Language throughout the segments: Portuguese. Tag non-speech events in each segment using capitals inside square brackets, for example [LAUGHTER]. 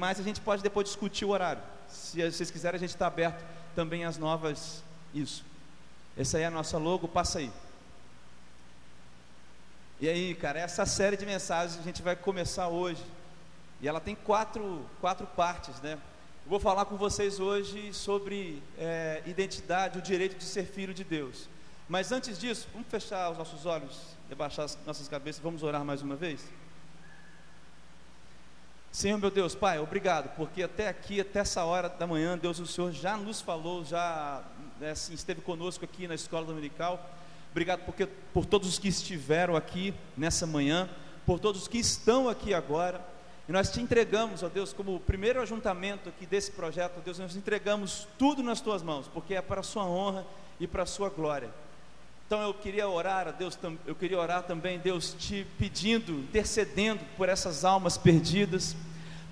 mas a gente pode depois discutir o horário. Se vocês quiserem, a gente está aberto também às novas. Isso. Essa aí é a nossa logo, passa aí. E aí, cara, essa série de mensagens a gente vai começar hoje. E ela tem quatro, quatro partes, né? Eu vou falar com vocês hoje sobre é, identidade, o direito de ser filho de Deus. Mas antes disso, vamos fechar os nossos olhos, debaixar as nossas cabeças, vamos orar mais uma vez? Senhor meu Deus, Pai, obrigado, porque até aqui, até essa hora da manhã, Deus, o Senhor já nos falou, já né, assim, esteve conosco aqui na escola dominical. Obrigado porque, por todos os que estiveram aqui nessa manhã, por todos os que estão aqui agora. E nós te entregamos, ó Deus, como o primeiro ajuntamento aqui desse projeto, ó Deus, nós entregamos tudo nas tuas mãos, porque é para a sua honra e para a sua glória. Então eu queria orar a Deus, eu queria orar também, Deus, te pedindo, intercedendo por essas almas perdidas,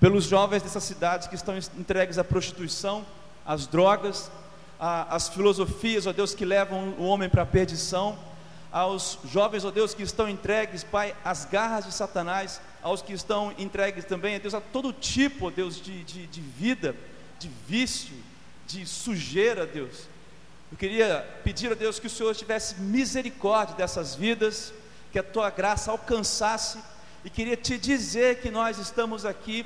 pelos jovens dessas cidades que estão entregues à prostituição, às drogas, às filosofias, ó Deus, que levam o homem para a perdição, aos jovens, ó Deus, que estão entregues, Pai, às garras de Satanás, aos que estão entregues também, ó Deus, a todo tipo, ó Deus, de, de, de vida, de vício, de sujeira, Deus eu queria pedir a Deus que o Senhor tivesse misericórdia dessas vidas, que a tua graça alcançasse, e queria te dizer que nós estamos aqui,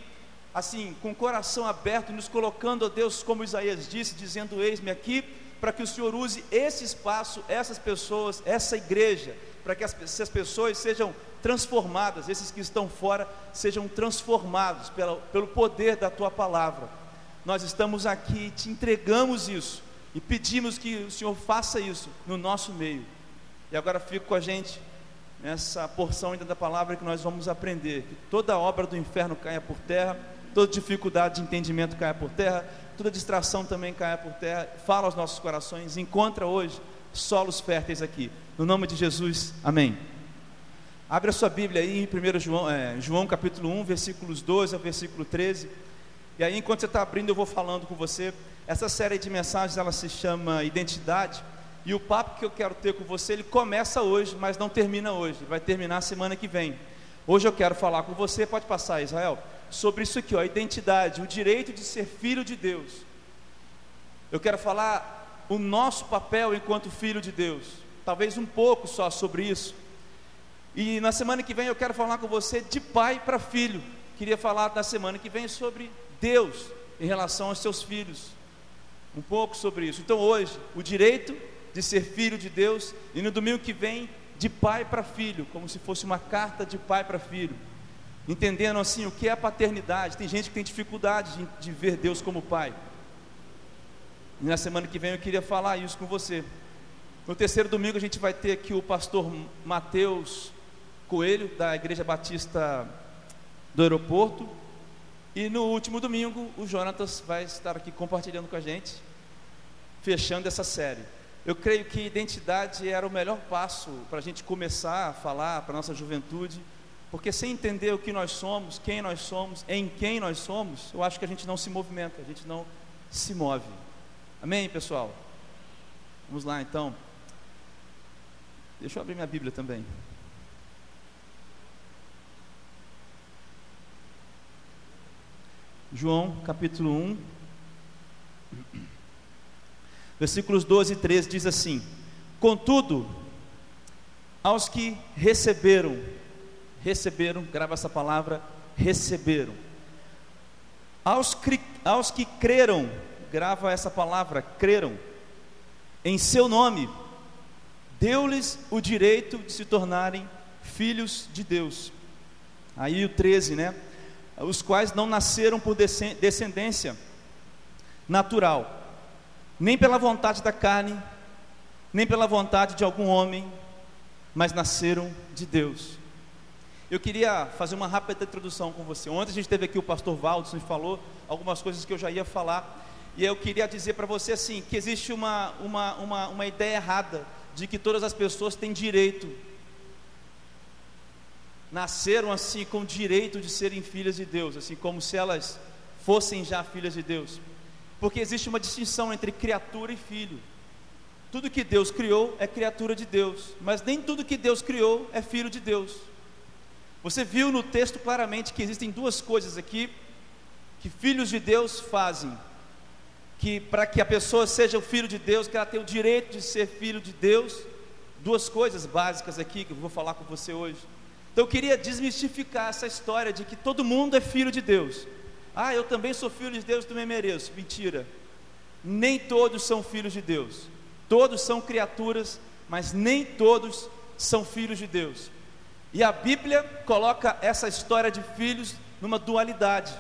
assim, com o coração aberto, nos colocando, a Deus, como Isaías disse, dizendo: Eis-me aqui, para que o Senhor use esse espaço, essas pessoas, essa igreja, para que as, essas pessoas sejam transformadas, esses que estão fora sejam transformados pela, pelo poder da tua palavra. Nós estamos aqui, te entregamos isso e pedimos que o Senhor faça isso no nosso meio. E agora fico com a gente nessa porção ainda da palavra que nós vamos aprender: que toda obra do inferno caia por terra, toda dificuldade de entendimento caia por terra, toda distração também caia por terra. Fala aos nossos corações, encontra hoje solos férteis aqui. No nome de Jesus, amém. Abre a sua Bíblia aí em 1 João, é, João capítulo 1, versículos 12 ao versículo 13. E aí, enquanto você está abrindo, eu vou falando com você. Essa série de mensagens ela se chama Identidade. E o papo que eu quero ter com você, ele começa hoje, mas não termina hoje. Vai terminar semana que vem. Hoje eu quero falar com você, pode passar, Israel, sobre isso aqui, ó, identidade, o direito de ser filho de Deus. Eu quero falar o nosso papel enquanto filho de Deus. Talvez um pouco só sobre isso. E na semana que vem eu quero falar com você de pai para filho. Queria falar na semana que vem sobre Deus em relação aos seus filhos um pouco sobre isso. Então, hoje, o direito de ser filho de Deus, e no domingo que vem, de pai para filho, como se fosse uma carta de pai para filho, entendendo assim o que é a paternidade. Tem gente que tem dificuldade de, de ver Deus como pai. E na semana que vem eu queria falar isso com você. No terceiro domingo a gente vai ter aqui o pastor Mateus Coelho, da Igreja Batista do Aeroporto, e no último domingo, o Jonatas vai estar aqui compartilhando com a gente, fechando essa série. Eu creio que identidade era o melhor passo para a gente começar a falar para a nossa juventude, porque sem entender o que nós somos, quem nós somos, em quem nós somos, eu acho que a gente não se movimenta, a gente não se move. Amém, pessoal? Vamos lá então. Deixa eu abrir minha Bíblia também. João capítulo 1, versículos 12 e 13 diz assim: Contudo, aos que receberam, receberam, grava essa palavra, receberam, aos, aos que creram, grava essa palavra, creram, em seu nome, deu-lhes o direito de se tornarem filhos de Deus. Aí o 13, né? Os quais não nasceram por descendência natural, nem pela vontade da carne, nem pela vontade de algum homem, mas nasceram de Deus. Eu queria fazer uma rápida introdução com você. Ontem a gente teve aqui o pastor Valdo, falou algumas coisas que eu já ia falar, e eu queria dizer para você assim, que existe uma, uma, uma, uma ideia errada de que todas as pessoas têm direito nasceram assim com o direito de serem filhas de Deus, assim como se elas fossem já filhas de Deus. Porque existe uma distinção entre criatura e filho. Tudo que Deus criou é criatura de Deus, mas nem tudo que Deus criou é filho de Deus. Você viu no texto claramente que existem duas coisas aqui que filhos de Deus fazem, que para que a pessoa seja o filho de Deus, que ela tenha o direito de ser filho de Deus, duas coisas básicas aqui que eu vou falar com você hoje. Então eu queria desmistificar essa história de que todo mundo é filho de Deus. Ah, eu também sou filho de Deus, também mereço. Mentira. Nem todos são filhos de Deus. Todos são criaturas, mas nem todos são filhos de Deus. E a Bíblia coloca essa história de filhos numa dualidade.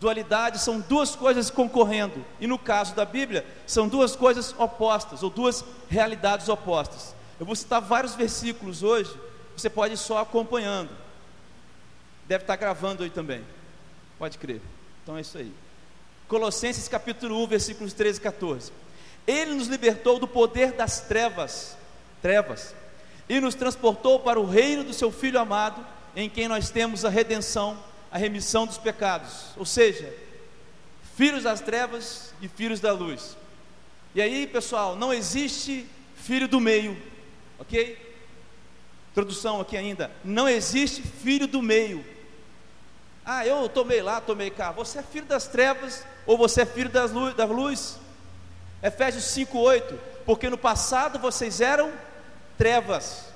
Dualidade são duas coisas concorrendo, e no caso da Bíblia, são duas coisas opostas, ou duas realidades opostas. Eu vou citar vários versículos hoje, você pode ir só acompanhando. Deve estar gravando aí também. Pode crer. Então é isso aí. Colossenses capítulo 1, versículos 13 e 14. Ele nos libertou do poder das trevas, trevas, e nos transportou para o reino do seu filho amado, em quem nós temos a redenção, a remissão dos pecados. Ou seja, filhos das trevas e filhos da luz. E aí, pessoal, não existe filho do meio, ok? Introdução aqui ainda. Não existe filho do meio. Ah, eu tomei lá, tomei cá. Você é filho das trevas ou você é filho das luz, da luz? Efésios 5:8. Porque no passado vocês eram trevas,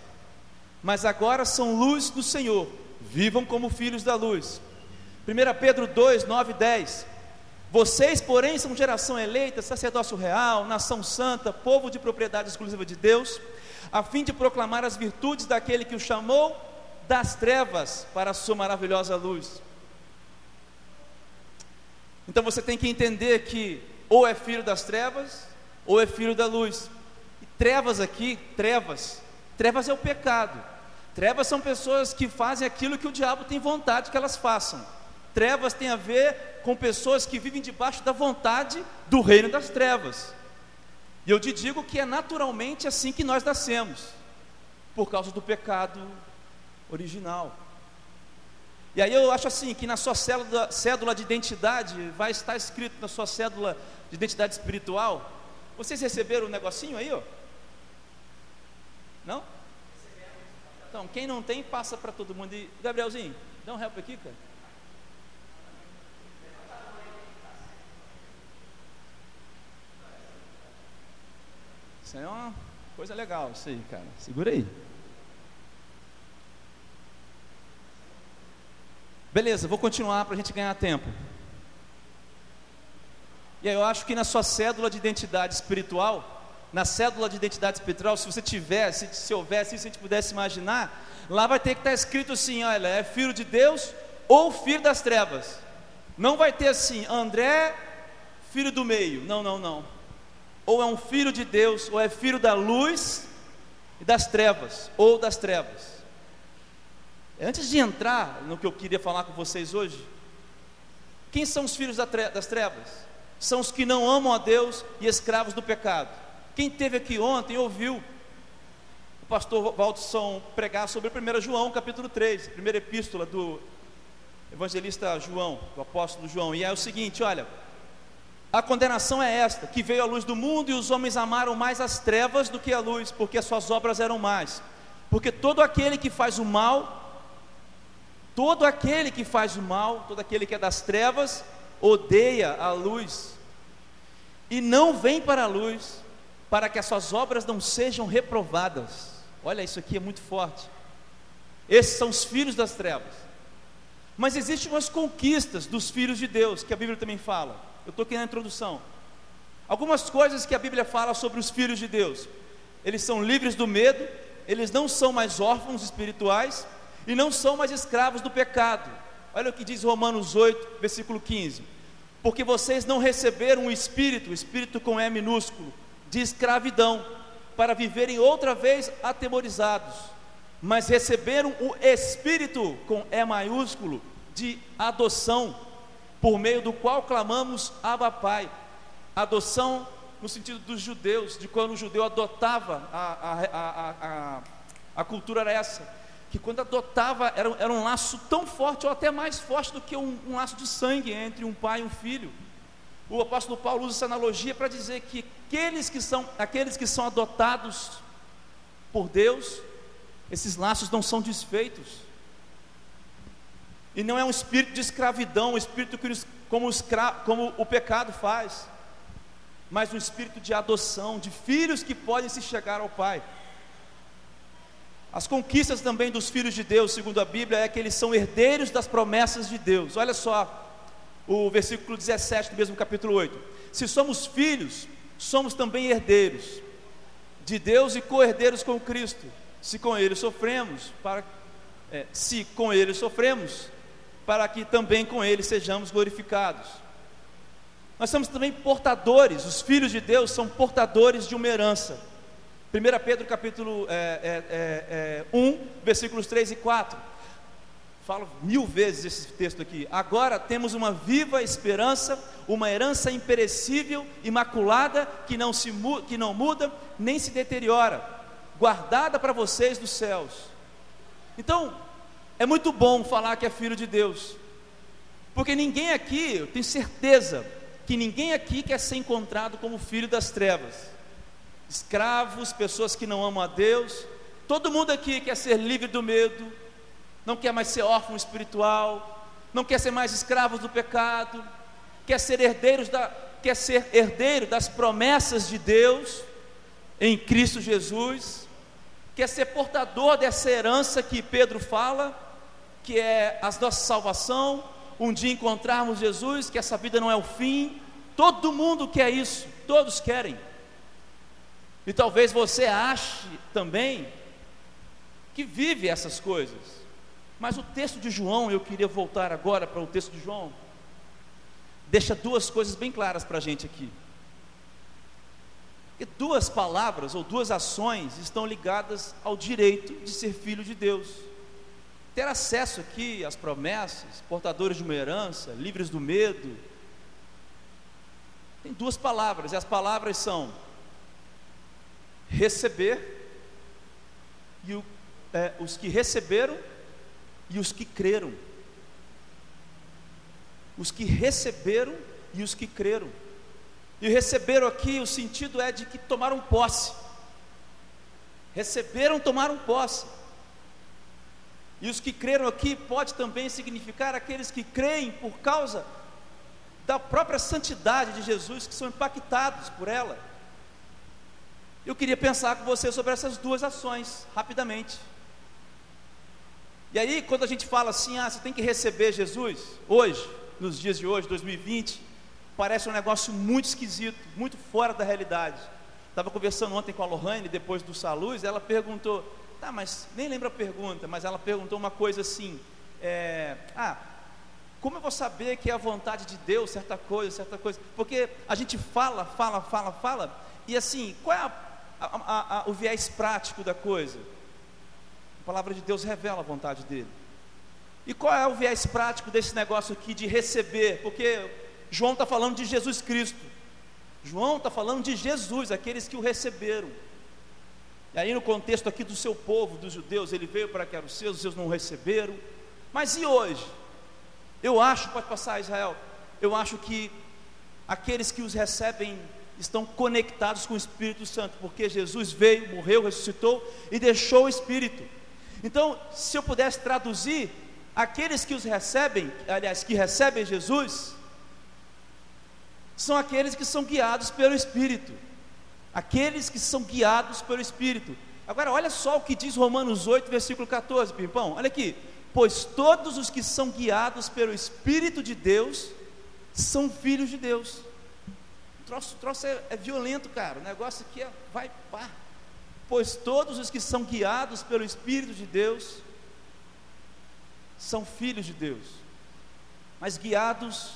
mas agora são luz do Senhor. Vivam como filhos da luz. 1 Pedro 2, 9 e 10. Vocês, porém, são geração eleita, sacerdócio real, nação santa, povo de propriedade exclusiva de Deus a fim de proclamar as virtudes daquele que o chamou das trevas para a sua maravilhosa luz. Então você tem que entender que ou é filho das trevas, ou é filho da luz. E trevas aqui, trevas, trevas é o pecado. Trevas são pessoas que fazem aquilo que o diabo tem vontade que elas façam. Trevas tem a ver com pessoas que vivem debaixo da vontade do reino das trevas. E eu te digo que é naturalmente assim que nós nascemos, por causa do pecado original. E aí eu acho assim que na sua cédula, de identidade vai estar escrito na sua cédula de identidade espiritual. Vocês receberam um negocinho aí, ó? Não? Então, quem não tem, passa para todo mundo. E, Gabrielzinho, dá um help aqui, cara. Isso aí é uma coisa legal, isso aí, cara. Segura aí. Beleza, vou continuar para a gente ganhar tempo. E aí eu acho que na sua cédula de identidade espiritual, na cédula de identidade espiritual, se você tivesse, se, se houvesse, se a gente pudesse imaginar, lá vai ter que estar escrito assim: olha, é filho de Deus ou filho das trevas. Não vai ter assim, André, filho do meio. Não, não, não ou é um filho de Deus, ou é filho da luz e das trevas, ou das trevas. Antes de entrar no que eu queria falar com vocês hoje, quem são os filhos das trevas? São os que não amam a Deus e escravos do pecado. Quem teve aqui ontem ouviu o pastor Waldson pregar sobre 1 João, capítulo 3, primeira epístola do evangelista João, do apóstolo João. E é o seguinte: olha, a condenação é esta: que veio a luz do mundo e os homens amaram mais as trevas do que a luz, porque as suas obras eram mais. Porque todo aquele que faz o mal, todo aquele que faz o mal, todo aquele que é das trevas, odeia a luz e não vem para a luz, para que as suas obras não sejam reprovadas. Olha, isso aqui é muito forte. Esses são os filhos das trevas. Mas existem umas conquistas dos filhos de Deus, que a Bíblia também fala. Eu estou aqui na introdução. Algumas coisas que a Bíblia fala sobre os filhos de Deus. Eles são livres do medo, eles não são mais órfãos espirituais e não são mais escravos do pecado. Olha o que diz Romanos 8, versículo 15. Porque vocês não receberam o espírito, espírito com E minúsculo, de escravidão, para viverem outra vez atemorizados, mas receberam o espírito com E maiúsculo de adoção por meio do qual clamamos Abba Pai. Adoção no sentido dos judeus, de quando o judeu adotava, a, a, a, a, cultura era essa, que quando adotava era, era um laço tão forte, ou até mais forte do que um, um laço de sangue entre um pai e um filho. O apóstolo Paulo usa essa analogia para dizer que aqueles que são, aqueles que são adotados por Deus, esses laços não são desfeitos. E não é um espírito de escravidão, um espírito que, como, escra, como o pecado faz, mas um espírito de adoção, de filhos que podem se chegar ao Pai. As conquistas também dos filhos de Deus, segundo a Bíblia, é que eles são herdeiros das promessas de Deus. Olha só o versículo 17 do mesmo capítulo 8. Se somos filhos, somos também herdeiros de Deus e co-herdeiros com Cristo. Se com Ele sofremos, para é, se com Ele sofremos, para que também com Ele sejamos glorificados. Nós somos também portadores, os filhos de Deus são portadores de uma herança. 1 Pedro capítulo é, é, é, 1, é, versículos 3 e 4. Falo mil vezes esse texto aqui. Agora temos uma viva esperança, uma herança imperecível, imaculada, que não, se, que não muda nem se deteriora, guardada para vocês dos céus. Então, é muito bom falar que é filho de Deus, porque ninguém aqui, eu tenho certeza, que ninguém aqui quer ser encontrado como filho das trevas. Escravos, pessoas que não amam a Deus. Todo mundo aqui quer ser livre do medo, não quer mais ser órfão espiritual, não quer ser mais escravos do pecado, quer ser herdeiros da, quer ser herdeiro das promessas de Deus em Cristo Jesus, quer ser portador dessa herança que Pedro fala, que é a nossa salvação, um dia encontrarmos Jesus, que essa vida não é o fim. Todo mundo quer isso, todos querem. E talvez você ache também que vive essas coisas. Mas o texto de João, eu queria voltar agora para o texto de João, deixa duas coisas bem claras para a gente aqui. E duas palavras ou duas ações estão ligadas ao direito de ser filho de Deus. Ter acesso aqui às promessas, portadores de uma herança, livres do medo. Tem duas palavras, e as palavras são receber, e o, é, os que receberam e os que creram. Os que receberam e os que creram. E receberam aqui, o sentido é de que tomaram posse. Receberam, tomaram posse. E os que creram aqui pode também significar aqueles que creem por causa da própria santidade de Jesus, que são impactados por ela. Eu queria pensar com você sobre essas duas ações, rapidamente. E aí, quando a gente fala assim, ah, você tem que receber Jesus, hoje, nos dias de hoje, 2020, parece um negócio muito esquisito, muito fora da realidade. Estava conversando ontem com a Lohane, depois do Saluz, ela perguntou, tá, mas nem lembro a pergunta, mas ela perguntou uma coisa assim, é, ah, como eu vou saber que é a vontade de Deus, certa coisa, certa coisa? Porque a gente fala, fala, fala, fala, e assim, qual é a a, a, o viés prático da coisa. A palavra de Deus revela a vontade dele. E qual é o viés prático desse negócio aqui de receber? Porque João está falando de Jesus Cristo. João está falando de Jesus, aqueles que o receberam. E aí, no contexto aqui do seu povo, dos judeus, ele veio para que os seus, os seus não receberam. Mas e hoje? Eu acho, pode passar Israel, eu acho que aqueles que os recebem estão conectados com o Espírito Santo, porque Jesus veio, morreu, ressuscitou e deixou o Espírito. Então, se eu pudesse traduzir, aqueles que os recebem, aliás, que recebem Jesus, são aqueles que são guiados pelo Espírito. Aqueles que são guiados pelo Espírito. Agora, olha só o que diz Romanos 8, versículo 14, Pimpão. Olha aqui. Pois todos os que são guiados pelo Espírito de Deus são filhos de Deus troço, troço é, é violento, cara. O negócio aqui é, vai pá. Pois todos os que são guiados pelo Espírito de Deus são filhos de Deus. Mas guiados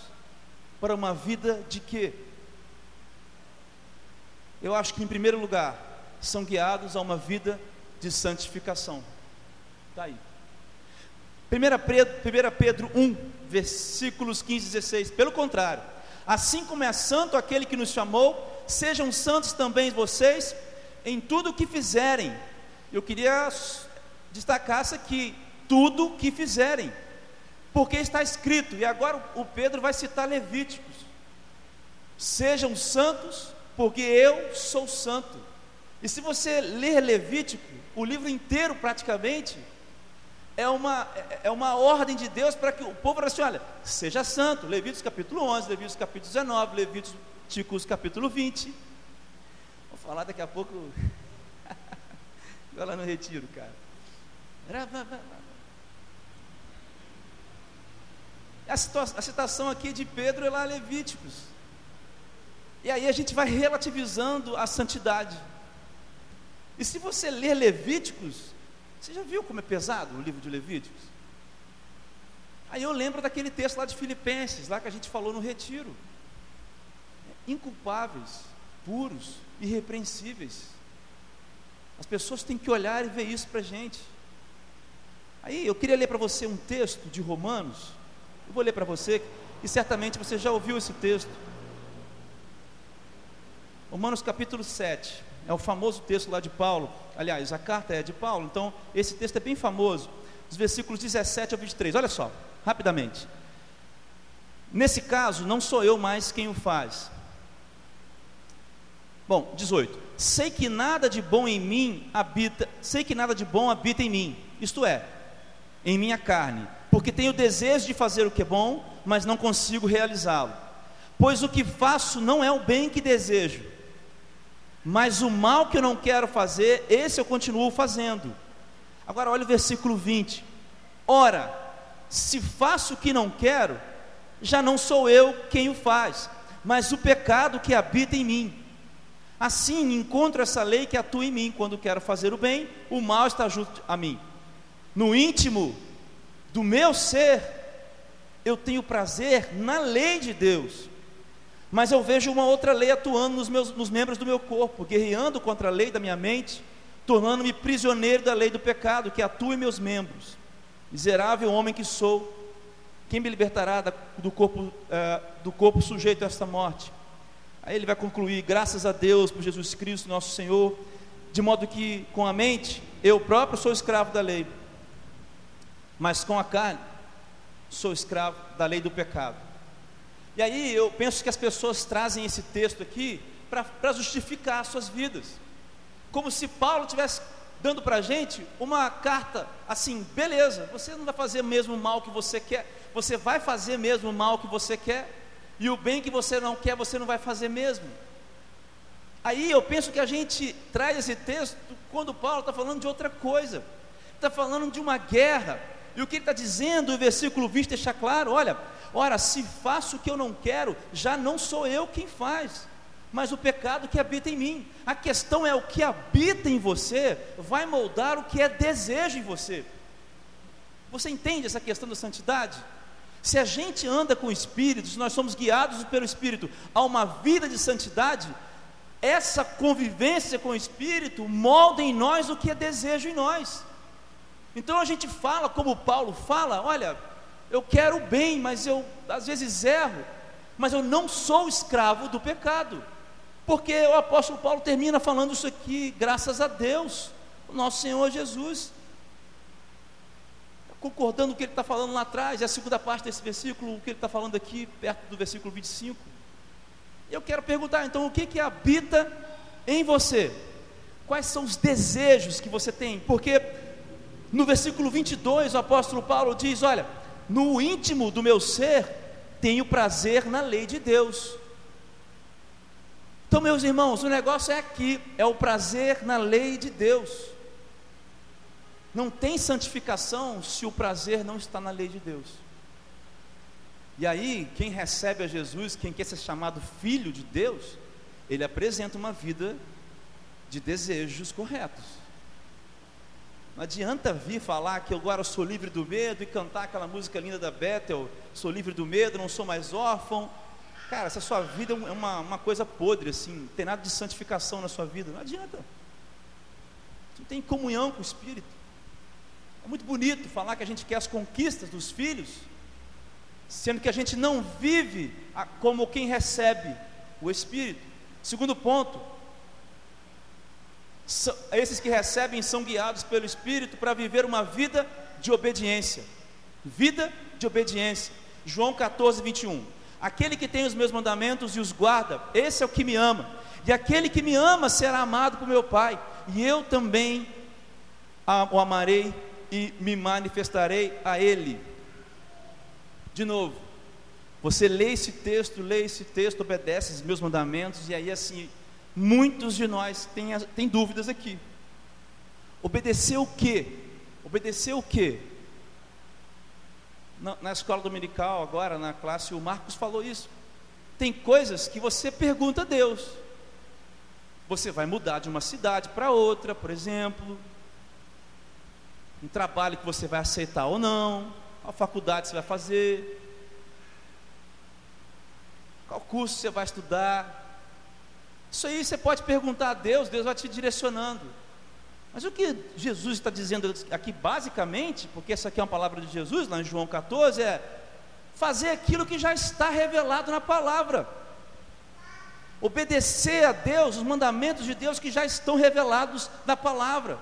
para uma vida de quê? Eu acho que em primeiro lugar, são guiados a uma vida de santificação. Está aí. 1 Pedro, 1 Pedro 1, versículos 15 e 16. Pelo contrário, Assim como é santo aquele que nos chamou, sejam santos também vocês em tudo o que fizerem. Eu queria destacar isso aqui: tudo o que fizerem, porque está escrito, e agora o Pedro vai citar Levíticos: sejam santos, porque eu sou santo. E se você ler Levítico, o livro inteiro praticamente, é uma, é uma ordem de Deus para que o povo assim: olha, seja santo. Levíticos capítulo 11, Levíticos capítulo 19, Levíticos capítulo 20. Vou falar daqui a pouco. [LAUGHS] Lá no retiro, cara. A citação aqui de Pedro é lá Levíticos. E aí a gente vai relativizando a santidade. E se você ler Levíticos, você já viu como é pesado o livro de Levíticos? Aí eu lembro daquele texto lá de Filipenses, lá que a gente falou no retiro. Inculpáveis, puros, irrepreensíveis. As pessoas têm que olhar e ver isso para a gente. Aí eu queria ler para você um texto de Romanos. Eu vou ler para você, e certamente você já ouviu esse texto. Romanos capítulo 7. É o famoso texto lá de Paulo. Aliás, a carta é de Paulo, então esse texto é bem famoso. Os versículos 17 ao 23. Olha só, rapidamente. Nesse caso, não sou eu mais quem o faz. Bom, 18. Sei que nada de bom em mim habita, sei que nada de bom habita em mim. Isto é, em minha carne, porque tenho desejo de fazer o que é bom, mas não consigo realizá-lo. Pois o que faço não é o bem que desejo, mas o mal que eu não quero fazer, esse eu continuo fazendo. Agora olha o versículo 20. Ora, se faço o que não quero, já não sou eu quem o faz, mas o pecado que habita em mim. Assim encontro essa lei que atua em mim, quando quero fazer o bem, o mal está junto a mim. No íntimo do meu ser, eu tenho prazer na lei de Deus, mas eu vejo uma outra lei atuando nos, meus, nos membros do meu corpo, guerreando contra a lei da minha mente, tornando-me prisioneiro da lei do pecado que atua em meus membros. Miserável homem que sou, quem me libertará da, do, corpo, uh, do corpo sujeito a esta morte? Aí ele vai concluir: graças a Deus por Jesus Cristo, nosso Senhor, de modo que com a mente eu próprio sou escravo da lei, mas com a carne sou escravo da lei do pecado. E aí eu penso que as pessoas trazem esse texto aqui para justificar suas vidas, como se Paulo tivesse dando para a gente uma carta assim, beleza, você não vai fazer mesmo o mal que você quer, você vai fazer mesmo o mal que você quer, e o bem que você não quer, você não vai fazer mesmo. Aí eu penso que a gente traz esse texto quando Paulo está falando de outra coisa, está falando de uma guerra, e o que ele está dizendo, o versículo 20 deixa claro: olha, Ora, se faço o que eu não quero, já não sou eu quem faz, mas o pecado que habita em mim. A questão é o que habita em você vai moldar o que é desejo em você. Você entende essa questão da santidade? Se a gente anda com o Espírito, se nós somos guiados pelo Espírito a uma vida de santidade, essa convivência com o Espírito molda em nós o que é desejo em nós. Então a gente fala como Paulo fala: olha, eu quero o bem, mas eu às vezes erro, mas eu não sou escravo do pecado, porque o apóstolo Paulo termina falando isso aqui, graças a Deus, o nosso Senhor Jesus, concordando com o que ele está falando lá atrás, e a segunda parte desse versículo, o que ele está falando aqui, perto do versículo 25. Eu quero perguntar então, o que que habita em você? Quais são os desejos que você tem? Porque no versículo 22 o apóstolo Paulo diz: Olha, no íntimo do meu ser, tenho prazer na lei de Deus. Então, meus irmãos, o negócio é aqui, é o prazer na lei de Deus. Não tem santificação se o prazer não está na lei de Deus. E aí, quem recebe a Jesus, quem quer ser chamado filho de Deus, ele apresenta uma vida de desejos corretos. Não adianta vir falar que agora sou livre do medo e cantar aquela música linda da Bethel, sou livre do medo, não sou mais órfão. Cara, essa sua vida é uma, uma coisa podre, assim, não tem nada de santificação na sua vida, não adianta. Não tem comunhão com o Espírito. É muito bonito falar que a gente quer as conquistas dos filhos, sendo que a gente não vive como quem recebe o Espírito. Segundo ponto, esses que recebem são guiados pelo Espírito para viver uma vida de obediência. Vida de obediência. João 14, 21. Aquele que tem os meus mandamentos e os guarda, esse é o que me ama. E aquele que me ama será amado por meu Pai, e eu também o amarei e me manifestarei a ele. De novo, você lê esse texto, lê esse texto, obedece os meus mandamentos, e aí assim, muitos de nós têm, têm dúvidas aqui. Obedecer o quê? Obedecer o quê? Na, na escola dominical, agora, na classe, o Marcos falou isso. Tem coisas que você pergunta a Deus. Você vai mudar de uma cidade para outra, por exemplo. Um trabalho que você vai aceitar ou não. A faculdade você vai fazer. Qual curso você vai estudar. Isso aí você pode perguntar a Deus, Deus vai te direcionando. Mas o que Jesus está dizendo aqui basicamente, porque essa aqui é uma palavra de Jesus, lá em João 14, é fazer aquilo que já está revelado na palavra. Obedecer a Deus, os mandamentos de Deus que já estão revelados na palavra.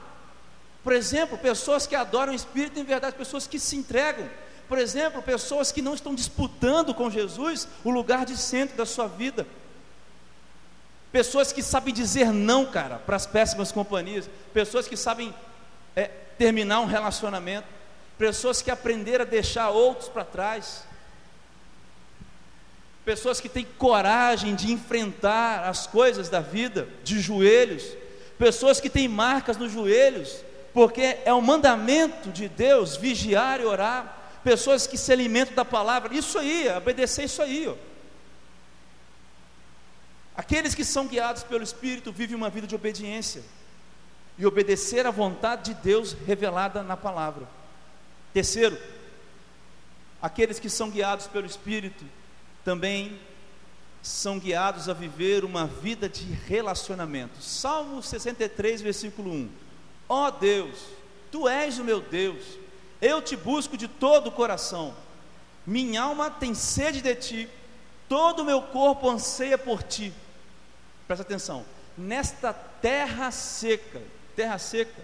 Por exemplo, pessoas que adoram o Espírito em verdade, pessoas que se entregam. Por exemplo, pessoas que não estão disputando com Jesus o lugar de centro da sua vida. Pessoas que sabem dizer não, cara, para as péssimas companhias. Pessoas que sabem é, terminar um relacionamento. Pessoas que aprenderam a deixar outros para trás. Pessoas que têm coragem de enfrentar as coisas da vida de joelhos. Pessoas que têm marcas nos joelhos, porque é um mandamento de Deus vigiar e orar. Pessoas que se alimentam da palavra. Isso aí, obedecer isso aí, ó. Aqueles que são guiados pelo Espírito vivem uma vida de obediência e obedecer à vontade de Deus revelada na palavra. Terceiro, aqueles que são guiados pelo Espírito também são guiados a viver uma vida de relacionamento. Salmo 63, versículo 1. Ó oh Deus, tu és o meu Deus, eu te busco de todo o coração. Minha alma tem sede de ti, todo o meu corpo anseia por ti presta atenção, nesta terra seca, terra seca,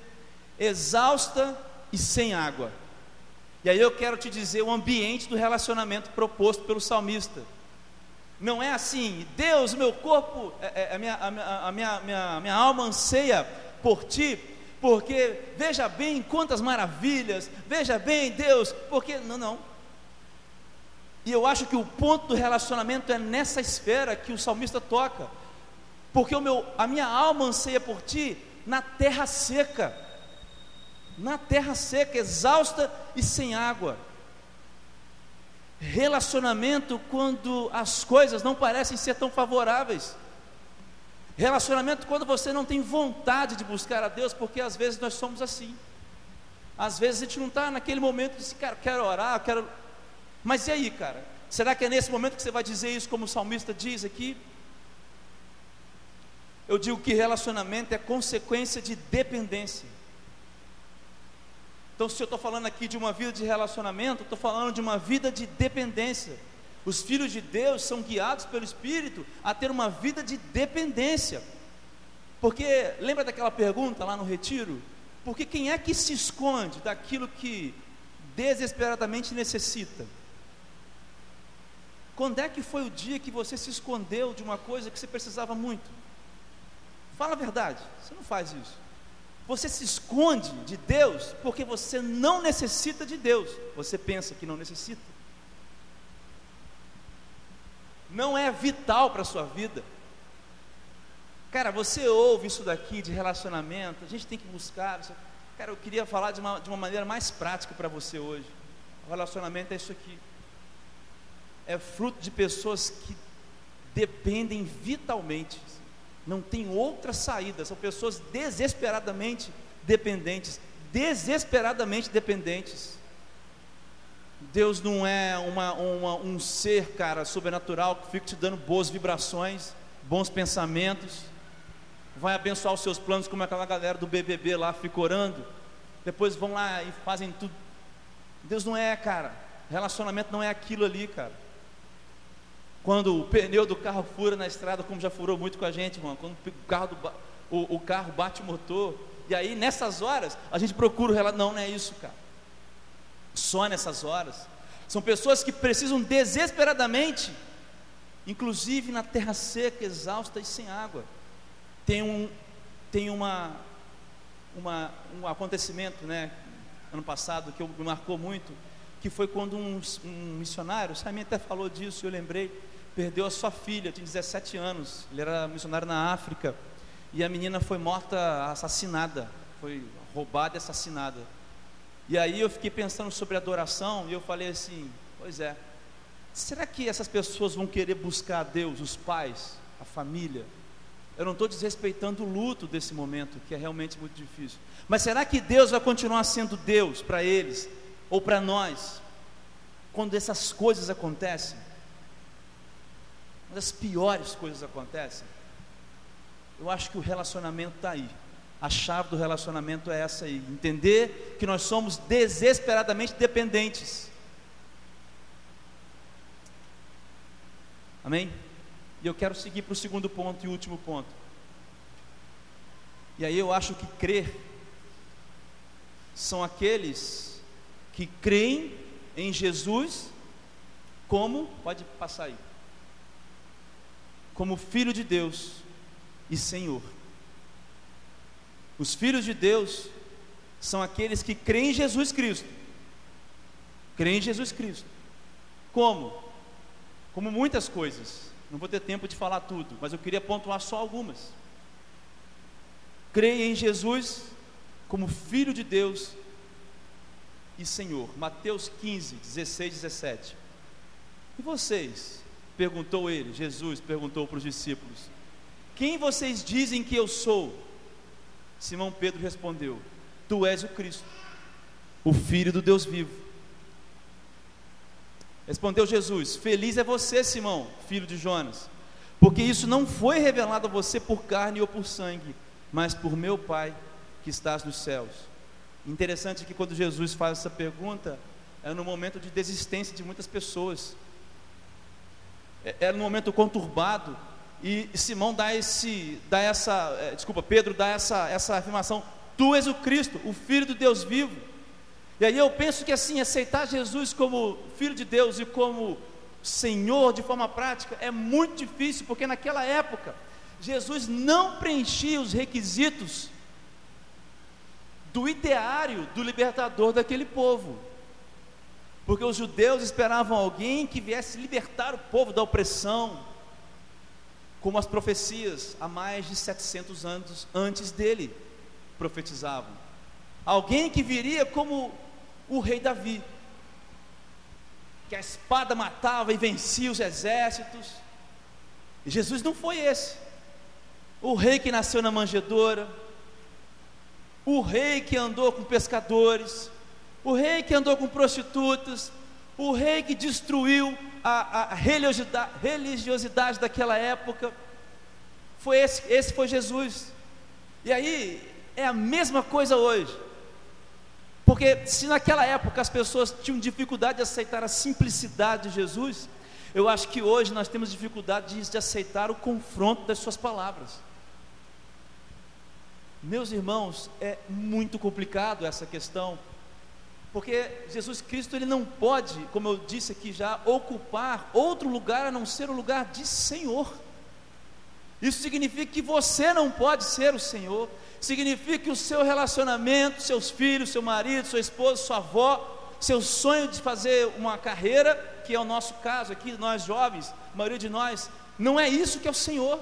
exausta e sem água. E aí eu quero te dizer o ambiente do relacionamento proposto pelo salmista. Não é assim, Deus, meu corpo, é, é, a, minha, a, minha, minha, minha alma anseia por ti, porque veja bem quantas maravilhas, veja bem, Deus, porque. Não, não. E eu acho que o ponto do relacionamento é nessa esfera que o salmista toca porque o meu, a minha alma anseia por ti na terra seca, na terra seca, exausta e sem água. Relacionamento quando as coisas não parecem ser tão favoráveis. Relacionamento quando você não tem vontade de buscar a Deus, porque às vezes nós somos assim. Às vezes a gente não está naquele momento de assim, cara, quero orar, quero. Mas e aí, cara? Será que é nesse momento que você vai dizer isso, como o salmista diz aqui? Eu digo que relacionamento é consequência de dependência. Então, se eu estou falando aqui de uma vida de relacionamento, estou falando de uma vida de dependência. Os filhos de Deus são guiados pelo Espírito a ter uma vida de dependência. Porque, lembra daquela pergunta lá no retiro? Porque quem é que se esconde daquilo que desesperadamente necessita? Quando é que foi o dia que você se escondeu de uma coisa que você precisava muito? Fala a verdade, você não faz isso. Você se esconde de Deus porque você não necessita de Deus. Você pensa que não necessita. Não é vital para a sua vida. Cara, você ouve isso daqui de relacionamento, a gente tem que buscar. Cara, eu queria falar de uma, de uma maneira mais prática para você hoje. O relacionamento é isso aqui. É fruto de pessoas que dependem vitalmente não tem outra saída, são pessoas desesperadamente dependentes, desesperadamente dependentes. Deus não é uma, uma, um ser, cara, sobrenatural que fica te dando boas vibrações, bons pensamentos, vai abençoar os seus planos, como aquela galera do BBB lá fica orando, depois vão lá e fazem tudo. Deus não é, cara, relacionamento não é aquilo ali, cara. Quando o pneu do carro fura na estrada, como já furou muito com a gente, irmão, quando o carro, do, o, o carro bate o motor, e aí nessas horas a gente procura o relato. Não, não é isso, cara. Só nessas horas. São pessoas que precisam desesperadamente, inclusive na terra seca, exausta e sem água. Tem um, tem uma, uma um acontecimento, né? ano passado, que me marcou muito, que foi quando um, um missionário, o Simon até falou disso, eu lembrei, perdeu a sua filha, tinha 17 anos, ele era missionário na África, e a menina foi morta, assassinada, foi roubada e assassinada. E aí eu fiquei pensando sobre adoração, e eu falei assim, pois é, será que essas pessoas vão querer buscar a Deus, os pais, a família? Eu não estou desrespeitando o luto desse momento, que é realmente muito difícil. Mas será que Deus vai continuar sendo Deus para eles ou para nós quando essas coisas acontecem? Quando as piores coisas acontecem? Eu acho que o relacionamento está aí. A chave do relacionamento é essa aí: entender que nós somos desesperadamente dependentes. Amém? E eu quero seguir para o segundo ponto e último ponto. E aí eu acho que crer são aqueles que creem em Jesus como, pode passar aí, como Filho de Deus e Senhor. Os filhos de Deus são aqueles que creem em Jesus Cristo. Creem em Jesus Cristo. Como? Como muitas coisas. Não vou ter tempo de falar tudo, mas eu queria pontuar só algumas. Creia em Jesus como Filho de Deus e Senhor. Mateus 15, 16, 17. E vocês? Perguntou ele, Jesus perguntou para os discípulos: Quem vocês dizem que eu sou? Simão Pedro respondeu: Tu és o Cristo, o Filho do Deus vivo. Respondeu Jesus: Feliz é você, Simão, filho de Jonas, porque isso não foi revelado a você por carne ou por sangue, mas por meu Pai que estás nos céus. Interessante que quando Jesus faz essa pergunta, é no momento de desistência de muitas pessoas, é no momento conturbado, e Simão dá esse, dá essa, é, desculpa, Pedro dá essa, essa afirmação: Tu és o Cristo, o Filho do Deus vivo. E aí eu penso que assim, aceitar Jesus como Filho de Deus e como Senhor de forma prática é muito difícil, porque naquela época Jesus não preenchia os requisitos do ideário do libertador daquele povo. Porque os judeus esperavam alguém que viesse libertar o povo da opressão, como as profecias há mais de 700 anos antes dele profetizavam. Alguém que viria como o rei Davi, que a espada matava e vencia os exércitos. E Jesus não foi esse. O rei que nasceu na manjedoura, o rei que andou com pescadores, o rei que andou com prostitutas, o rei que destruiu a, a religiosidade, religiosidade daquela época. Foi esse, esse foi Jesus. E aí é a mesma coisa hoje. Porque se naquela época as pessoas tinham dificuldade de aceitar a simplicidade de Jesus, eu acho que hoje nós temos dificuldade de, de aceitar o confronto das suas palavras. Meus irmãos, é muito complicado essa questão, porque Jesus Cristo ele não pode, como eu disse aqui já, ocupar outro lugar a não ser o lugar de Senhor. Isso significa que você não pode ser o Senhor, significa que o seu relacionamento, seus filhos, seu marido, sua esposa, sua avó, seu sonho de fazer uma carreira, que é o nosso caso aqui, nós jovens, a maioria de nós, não é isso que é o Senhor.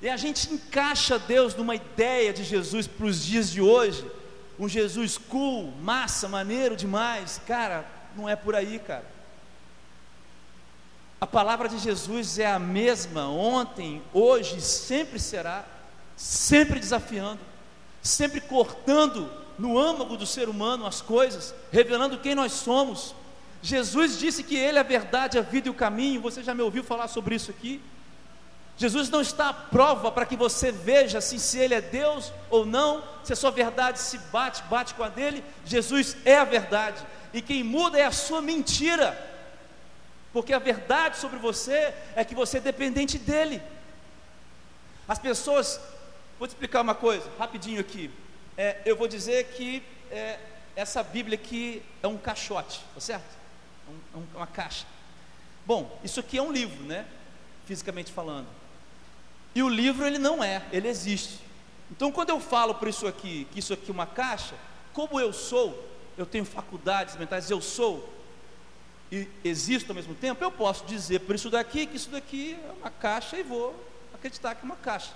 E a gente encaixa Deus numa ideia de Jesus para os dias de hoje, um Jesus cool, massa, maneiro demais. Cara, não é por aí, cara. A palavra de Jesus é a mesma ontem, hoje, sempre será, sempre desafiando, sempre cortando no âmago do ser humano as coisas, revelando quem nós somos. Jesus disse que Ele é a verdade, a vida e o caminho. Você já me ouviu falar sobre isso aqui? Jesus não está à prova para que você veja assim, se Ele é Deus ou não, se a sua verdade se bate, bate com a dele. Jesus é a verdade, e quem muda é a sua mentira porque a verdade sobre você é que você é dependente dele. As pessoas, vou te explicar uma coisa, rapidinho aqui. É, eu vou dizer que é, essa Bíblia aqui é um caixote, tá certo? Um, um, uma caixa. Bom, isso aqui é um livro, né? Fisicamente falando. E o livro ele não é, ele existe. Então quando eu falo por isso aqui, que isso aqui é uma caixa, como eu sou, eu tenho faculdades mentais, eu sou e existo ao mesmo tempo, eu posso dizer por isso daqui que isso daqui é uma caixa e vou acreditar que é uma caixa.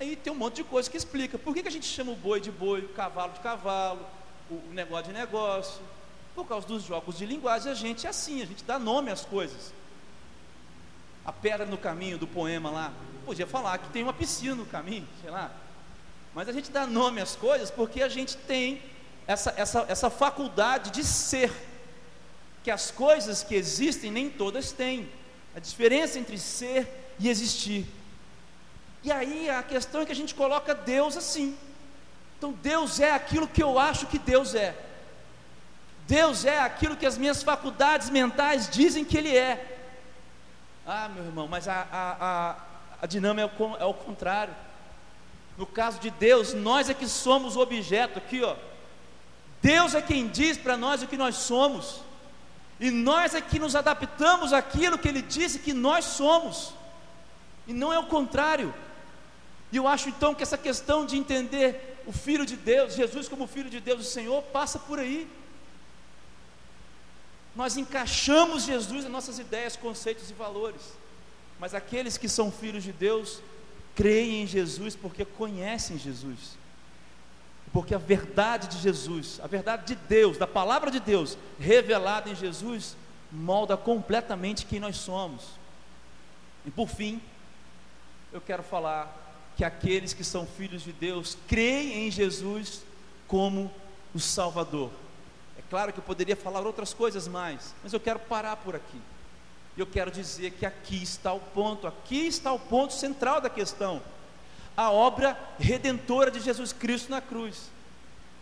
Aí tem um monte de coisa que explica por que, que a gente chama o boi de boi, o cavalo de cavalo, o negócio de negócio. Por causa dos jogos de linguagem, a gente é assim, a gente dá nome às coisas. A pedra no caminho do poema lá, podia falar que tem uma piscina no caminho, sei lá. Mas a gente dá nome às coisas porque a gente tem essa, essa, essa faculdade de ser, que as coisas que existem nem todas têm. A diferença entre ser e existir. E aí a questão é que a gente coloca Deus assim. Então Deus é aquilo que eu acho que Deus é. Deus é aquilo que as minhas faculdades mentais dizem que Ele é. Ah, meu irmão, mas a, a, a, a dinâmica é o, é o contrário. No caso de Deus, nós é que somos o objeto, aqui ó. Deus é quem diz para nós o que nós somos, e nós é que nos adaptamos àquilo que Ele disse que nós somos, e não é o contrário. E eu acho então que essa questão de entender o Filho de Deus, Jesus como Filho de Deus, o Senhor, passa por aí. Nós encaixamos Jesus em nossas ideias, conceitos e valores. Mas aqueles que são filhos de Deus creem em Jesus porque conhecem Jesus. Porque a verdade de Jesus, a verdade de Deus, da palavra de Deus, revelada em Jesus, molda completamente quem nós somos. E por fim, eu quero falar que aqueles que são filhos de Deus creem em Jesus como o Salvador. Claro que eu poderia falar outras coisas mais, mas eu quero parar por aqui. Eu quero dizer que aqui está o ponto, aqui está o ponto central da questão. A obra redentora de Jesus Cristo na cruz.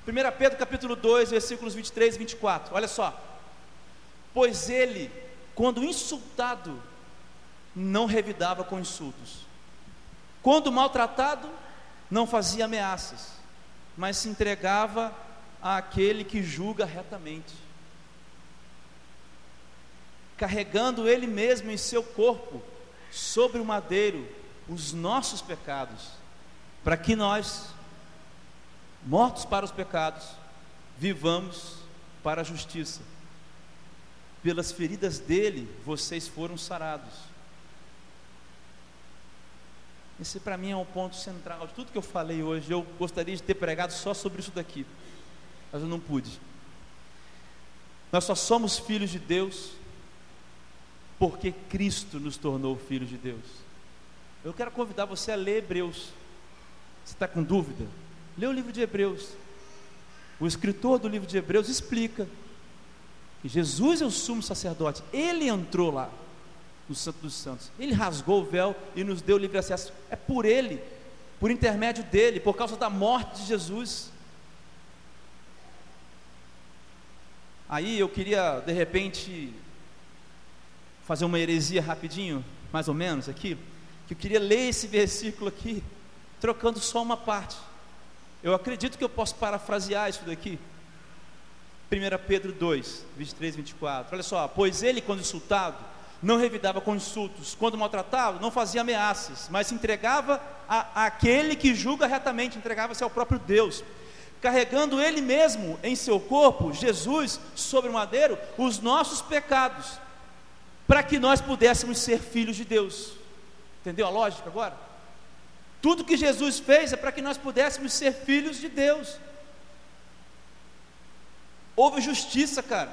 1 Pedro capítulo 2, versículos 23 e 24. Olha só. Pois ele, quando insultado, não revidava com insultos. Quando maltratado, não fazia ameaças, mas se entregava àquele que julga retamente, carregando Ele mesmo em seu corpo, sobre o madeiro, os nossos pecados, para que nós, mortos para os pecados, vivamos para a justiça. Pelas feridas dele, vocês foram sarados. Esse para mim é um ponto central de tudo que eu falei hoje. Eu gostaria de ter pregado só sobre isso daqui mas eu não pude. Nós só somos filhos de Deus porque Cristo nos tornou filhos de Deus. Eu quero convidar você a ler Hebreus. Você está com dúvida? Lê o livro de Hebreus. O escritor do livro de Hebreus explica que Jesus é o sumo sacerdote. Ele entrou lá no Santo dos Santos. Ele rasgou o véu e nos deu livre acesso. É por ele, por intermédio dele, por causa da morte de Jesus. Aí eu queria, de repente, fazer uma heresia rapidinho, mais ou menos aqui, que eu queria ler esse versículo aqui, trocando só uma parte. Eu acredito que eu posso parafrasear isso daqui. 1 Pedro 2, 23 e 24. Olha só, pois ele, quando insultado, não revidava com insultos, quando maltratado, não fazia ameaças, mas se entregava a, àquele que julga retamente, entregava-se ao próprio Deus carregando Ele mesmo em seu corpo, Jesus, sobre o madeiro, os nossos pecados, para que nós pudéssemos ser filhos de Deus. Entendeu a lógica agora? Tudo que Jesus fez é para que nós pudéssemos ser filhos de Deus. Houve justiça, cara.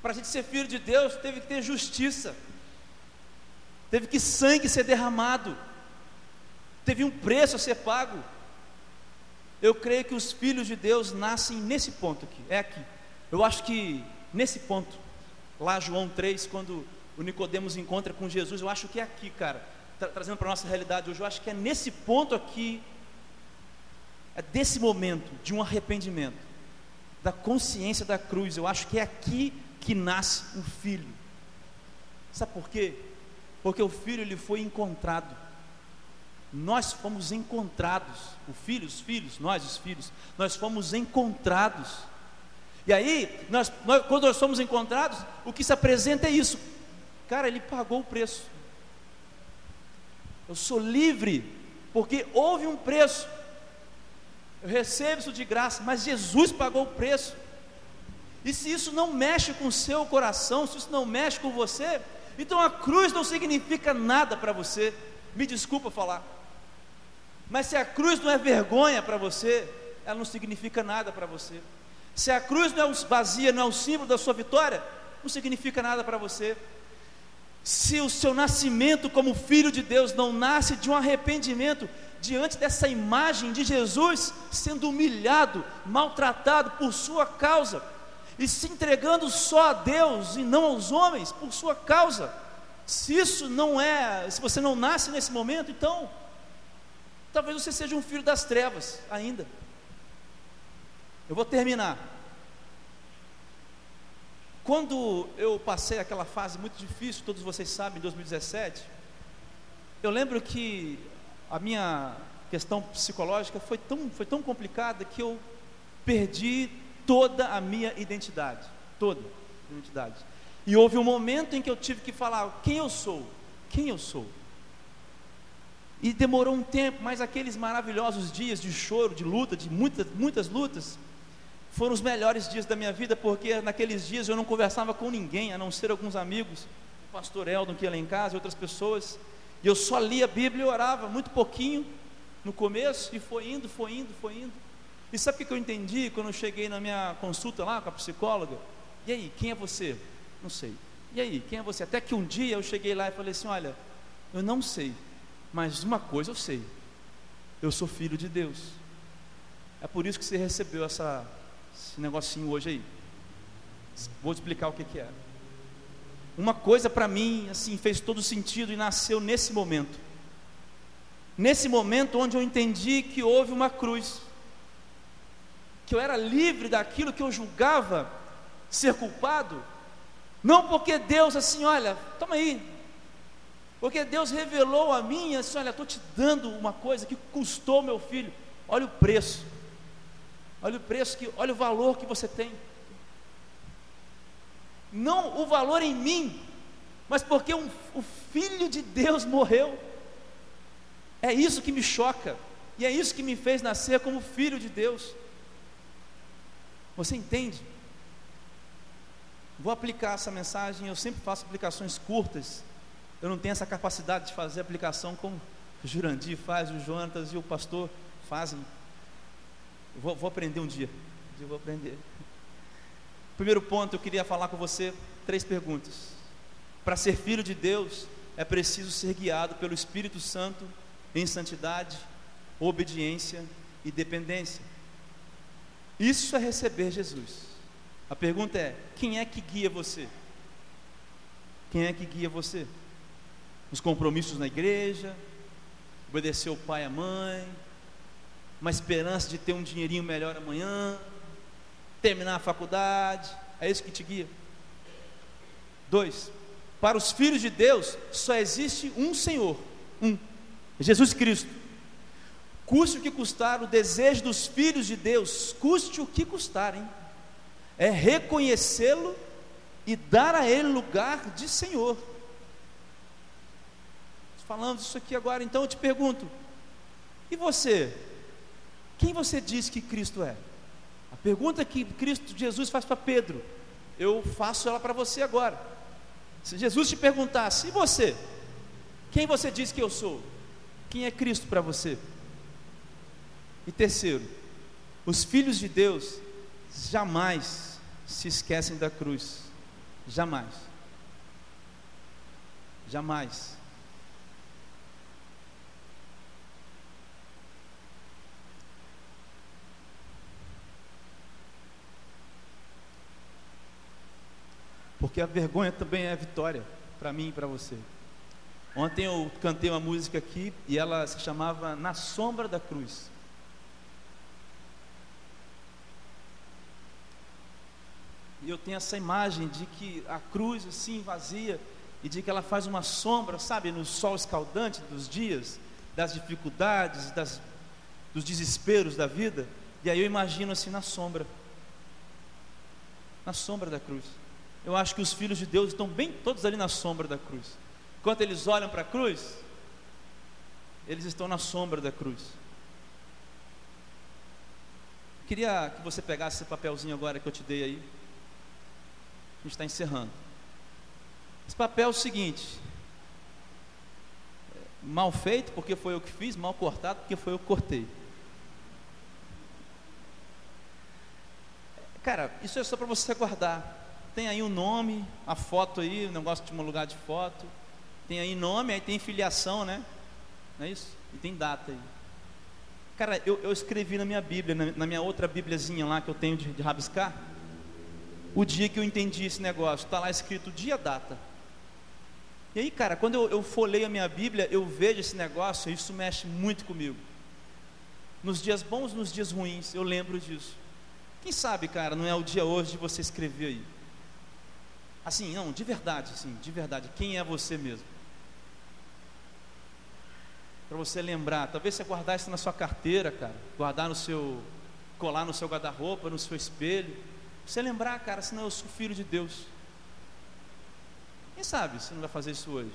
Para a gente ser filho de Deus, teve que ter justiça, teve que sangue ser derramado, teve um preço a ser pago. Eu creio que os filhos de Deus nascem nesse ponto aqui, é aqui. Eu acho que nesse ponto, lá João 3, quando o Nicodemos encontra com Jesus, eu acho que é aqui, cara, tra trazendo para a nossa realidade hoje, eu acho que é nesse ponto aqui, é desse momento de um arrependimento, da consciência da cruz, eu acho que é aqui que nasce um filho. Sabe por quê? Porque o filho ele foi encontrado nós fomos encontrados, o filho, os filhos, nós os filhos, nós fomos encontrados. E aí, nós, nós, quando nós somos encontrados, o que se apresenta é isso. Cara, ele pagou o preço. Eu sou livre, porque houve um preço. eu recebo isso de graça, mas Jesus pagou o preço. E se isso não mexe com o seu coração, se isso não mexe com você, então a cruz não significa nada para você. Me desculpa falar. Mas se a cruz não é vergonha para você, ela não significa nada para você. Se a cruz não é vazia, não é o símbolo da sua vitória, não significa nada para você. Se o seu nascimento como filho de Deus não nasce de um arrependimento, diante dessa imagem de Jesus sendo humilhado, maltratado por sua causa e se entregando só a Deus e não aos homens por sua causa. Se isso não é, se você não nasce nesse momento, então talvez você seja um filho das trevas ainda. Eu vou terminar. Quando eu passei aquela fase muito difícil, todos vocês sabem, em 2017, eu lembro que a minha questão psicológica foi tão, foi tão complicada que eu perdi toda a minha identidade, toda a identidade. E houve um momento em que eu tive que falar quem eu sou, quem eu sou. E demorou um tempo, mas aqueles maravilhosos dias de choro, de luta, de muitas, muitas lutas, foram os melhores dias da minha vida, porque naqueles dias eu não conversava com ninguém, a não ser alguns amigos, o pastor Eldon que ia lá em casa e outras pessoas, e eu só lia a Bíblia e orava muito pouquinho no começo, e foi indo, foi indo, foi indo. E sabe o que eu entendi quando eu cheguei na minha consulta lá com a psicóloga? E aí, quem é você? Não sei. E aí, quem é você? Até que um dia eu cheguei lá e falei assim: Olha, eu não sei, mas uma coisa eu sei: eu sou filho de Deus. É por isso que você recebeu essa esse negocinho hoje aí. Vou explicar o que, que é. Uma coisa para mim, assim, fez todo sentido e nasceu nesse momento. Nesse momento onde eu entendi que houve uma cruz, que eu era livre daquilo que eu julgava ser culpado, não porque Deus assim, olha, toma aí, porque Deus revelou a mim assim, olha, estou te dando uma coisa que custou meu filho, olha o preço. Olha o preço que, olha o valor que você tem. Não o valor em mim, mas porque um, o filho de Deus morreu. É isso que me choca. E é isso que me fez nascer como filho de Deus. Você entende? Vou aplicar essa mensagem, eu sempre faço aplicações curtas. Eu não tenho essa capacidade de fazer aplicação como o Jurandir faz, o Jonatas e o pastor fazem. Vou, vou aprender um dia. Um dia vou aprender. Primeiro ponto, eu queria falar com você três perguntas. Para ser filho de Deus, é preciso ser guiado pelo Espírito Santo em santidade, obediência e dependência. Isso é receber Jesus. A pergunta é: quem é que guia você? Quem é que guia você? Os compromissos na igreja, obedecer o pai e a mãe, uma esperança de ter um dinheirinho melhor amanhã, terminar a faculdade, é isso que te guia. Dois, para os filhos de Deus só existe um Senhor, um, Jesus Cristo. Custe o que custar, o desejo dos filhos de Deus, custe o que custar, hein? É reconhecê-lo e dar a Ele lugar de Senhor. Falando isso aqui agora, então eu te pergunto: e você? Quem você diz que Cristo é? A pergunta que Cristo Jesus faz para Pedro, eu faço ela para você agora. Se Jesus te perguntasse, e você? Quem você diz que eu sou? Quem é Cristo para você? E terceiro, os filhos de Deus jamais se esquecem da cruz. Jamais. Jamais. Porque a vergonha também é vitória para mim e para você. Ontem eu cantei uma música aqui e ela se chamava Na Sombra da Cruz. E eu tenho essa imagem de que a cruz assim vazia e de que ela faz uma sombra, sabe, no sol escaldante dos dias, das dificuldades, das, dos desesperos da vida. E aí eu imagino assim na sombra, na sombra da cruz eu acho que os filhos de Deus estão bem todos ali na sombra da cruz. Enquanto eles olham para a cruz, eles estão na sombra da cruz. Queria que você pegasse esse papelzinho agora que eu te dei aí. A gente está encerrando. Esse papel é o seguinte: mal feito porque foi eu que fiz, mal cortado porque foi eu que cortei. Cara, isso é só para você guardar. Tem aí o um nome, a foto aí, o negócio de um lugar de foto. Tem aí nome, aí tem filiação, né? Não é isso? E tem data aí. Cara, eu, eu escrevi na minha Bíblia, na, na, minha outra Bíbliazinha lá que eu tenho de, de rabiscar, o dia que eu entendi esse negócio. Está lá escrito dia, data. E aí, cara, quando eu, eu a minha Bíblia, eu vejo esse negócio, isso mexe muito comigo. Nos dias bons, nos dias ruins, eu lembro disso. Quem sabe, cara, não é o dia hoje de você escrever aí. Assim, não, de verdade, assim, de verdade, quem é você mesmo? Para você lembrar, talvez você guardar isso na sua carteira, cara, guardar no seu, colar no seu guarda-roupa, no seu espelho. Você lembrar, cara, senão eu sou filho de Deus. Quem sabe você não vai fazer isso hoje?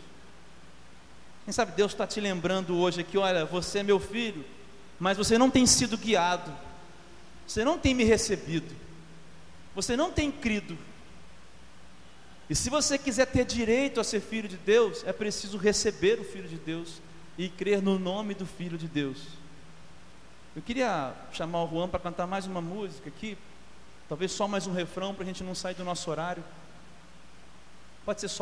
Quem sabe Deus está te lembrando hoje aqui, olha, você é meu filho, mas você não tem sido guiado, você não tem me recebido, você não tem crido. E se você quiser ter direito a ser filho de Deus, é preciso receber o Filho de Deus e crer no nome do Filho de Deus. Eu queria chamar o Juan para cantar mais uma música aqui, talvez só mais um refrão para a gente não sair do nosso horário. Pode ser só